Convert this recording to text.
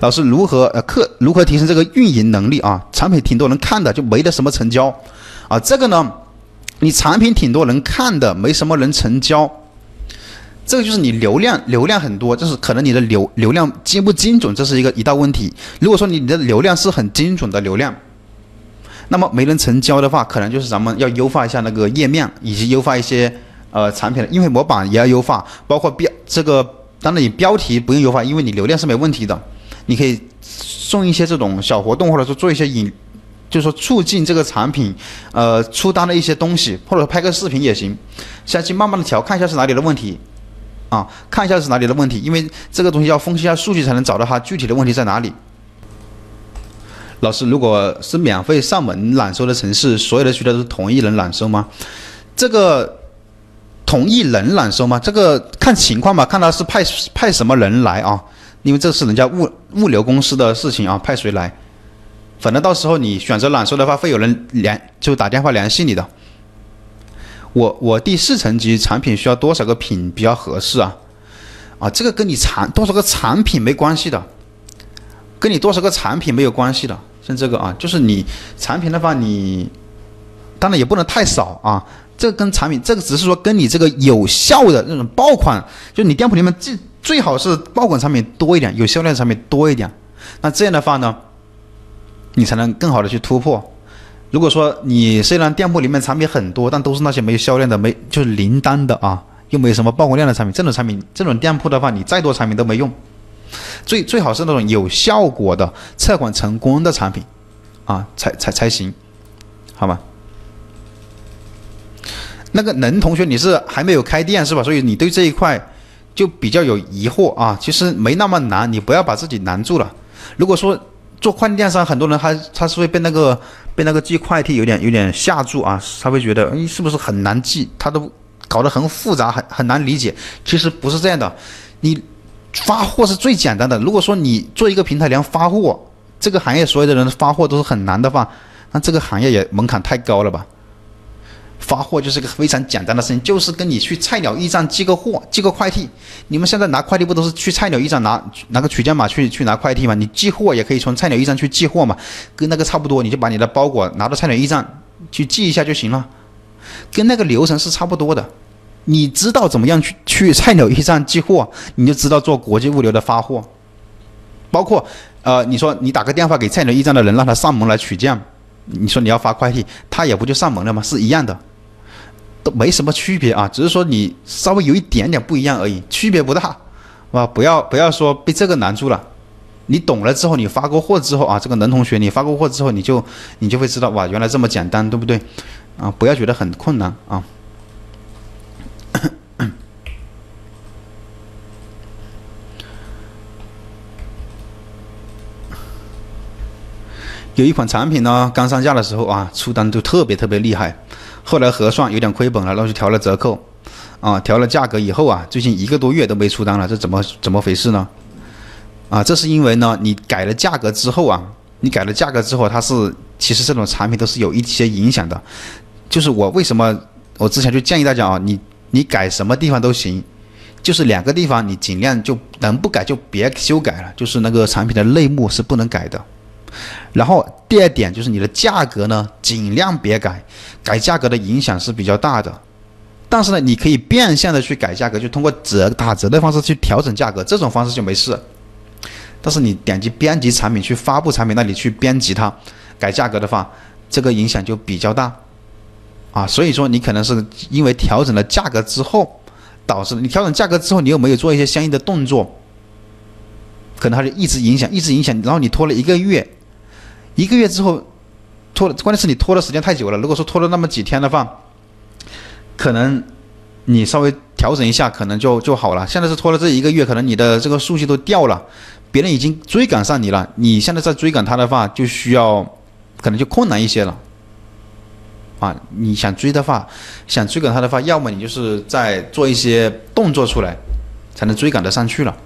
老师如何呃课如何提升这个运营能力啊？产品挺多人看的，就没得什么成交啊。这个呢，你产品挺多人看的，没什么人成交，这个就是你流量流量很多，就是可能你的流流量精不精准，这是一个一道问题。如果说你的流量是很精准的流量，那么没人成交的话，可能就是咱们要优化一下那个页面，以及优化一些呃产品的因为模板也要优化，包括标这个，当然你标题不用优化，因为你流量是没问题的。你可以送一些这种小活动，或者说做一些引，就是说促进这个产品，呃，出单的一些东西，或者拍个视频也行。下去慢慢的调，看一下是哪里的问题，啊，看一下是哪里的问题，因为这个东西要分析一下数据才能找到它具体的问题在哪里。老师，如果是免费上门揽收的城市，所有的渠道都是同一人揽收吗？这个同一人揽收吗？这个看情况吧，看他是派派什么人来啊。因为这是人家物物流公司的事情啊，派谁来？反正到时候你选择揽收的话，会有人联就打电话联系你的。我我第四层级产品需要多少个品比较合适啊？啊，这个跟你产多少个产品没关系的，跟你多少个产品没有关系的。像这个啊，就是你产品的话，你当然也不能太少啊。这跟产品，这个只是说跟你这个有效的那种爆款，就你店铺里面最。最好是爆款产品多一点，有销量的产品多一点，那这样的话呢，你才能更好的去突破。如果说你虽然店铺里面产品很多，但都是那些没有销量的，没就是零单的啊，又没有什么曝光量的产品，这种产品这种店铺的话，你再多产品都没用。最最好是那种有效果的测款成功的产品啊，才才才行，好吗？那个能同学，你是还没有开店是吧？所以你对这一块。就比较有疑惑啊，其实没那么难，你不要把自己难住了。如果说做快递电商，很多人他他是会被那个被那个寄快递有点有点吓住啊，他会觉得哎是不是很难寄，他都搞得很复杂，很很难理解。其实不是这样的，你发货是最简单的。如果说你做一个平台连发货，这个行业所有的人发货都是很难的话，那这个行业也门槛太高了吧？发货就是个非常简单的事情，就是跟你去菜鸟驿站寄个货、寄个快递。你们现在拿快递不都是去菜鸟驿站拿拿个取件码去去拿快递吗？你寄货也可以从菜鸟驿站去寄货嘛，跟那个差不多。你就把你的包裹拿到菜鸟驿站去寄一下就行了，跟那个流程是差不多的。你知道怎么样去去菜鸟驿站寄货，你就知道做国际物流的发货。包括呃，你说你打个电话给菜鸟驿站的人，让他上门来取件，你说你要发快递，他也不就上门了吗？是一样的。都没什么区别啊，只是说你稍微有一点点不一样而已，区别不大，啊，不要不要说被这个难住了，你懂了之后，你发过货之后啊，这个能同学，你发过货之后，你就你就会知道哇，原来这么简单，对不对？啊，不要觉得很困难啊。有一款产品呢，刚上架的时候啊，出单就特别特别厉害。后来核算有点亏本了，然后就调了折扣，啊，调了价格以后啊，最近一个多月都没出单了，这怎么怎么回事呢？啊，这是因为呢，你改了价格之后啊，你改了价格之后，它是其实这种产品都是有一些影响的。就是我为什么我之前就建议大家啊，你你改什么地方都行，就是两个地方你尽量就能不改就别修改了，就是那个产品的类目是不能改的。然后第二点就是你的价格呢，尽量别改，改价格的影响是比较大的。但是呢，你可以变相的去改价格，就通过折打折的方式去调整价格，这种方式就没事。但是你点击编辑产品去发布产品那里去编辑它，改价格的话，这个影响就比较大啊。所以说你可能是因为调整了价格之后，导致你调整价格之后，你又没有做一些相应的动作，可能它就一直影响，一直影响，然后你拖了一个月。一个月之后，拖了，关键是你拖的时间太久了。如果说拖了那么几天的话，可能你稍微调整一下，可能就就好了。现在是拖了这一个月，可能你的这个数据都掉了，别人已经追赶上你了。你现在在追赶他的话，就需要可能就困难一些了。啊，你想追的话，想追赶他的话，要么你就是在做一些动作出来，才能追赶得上去了。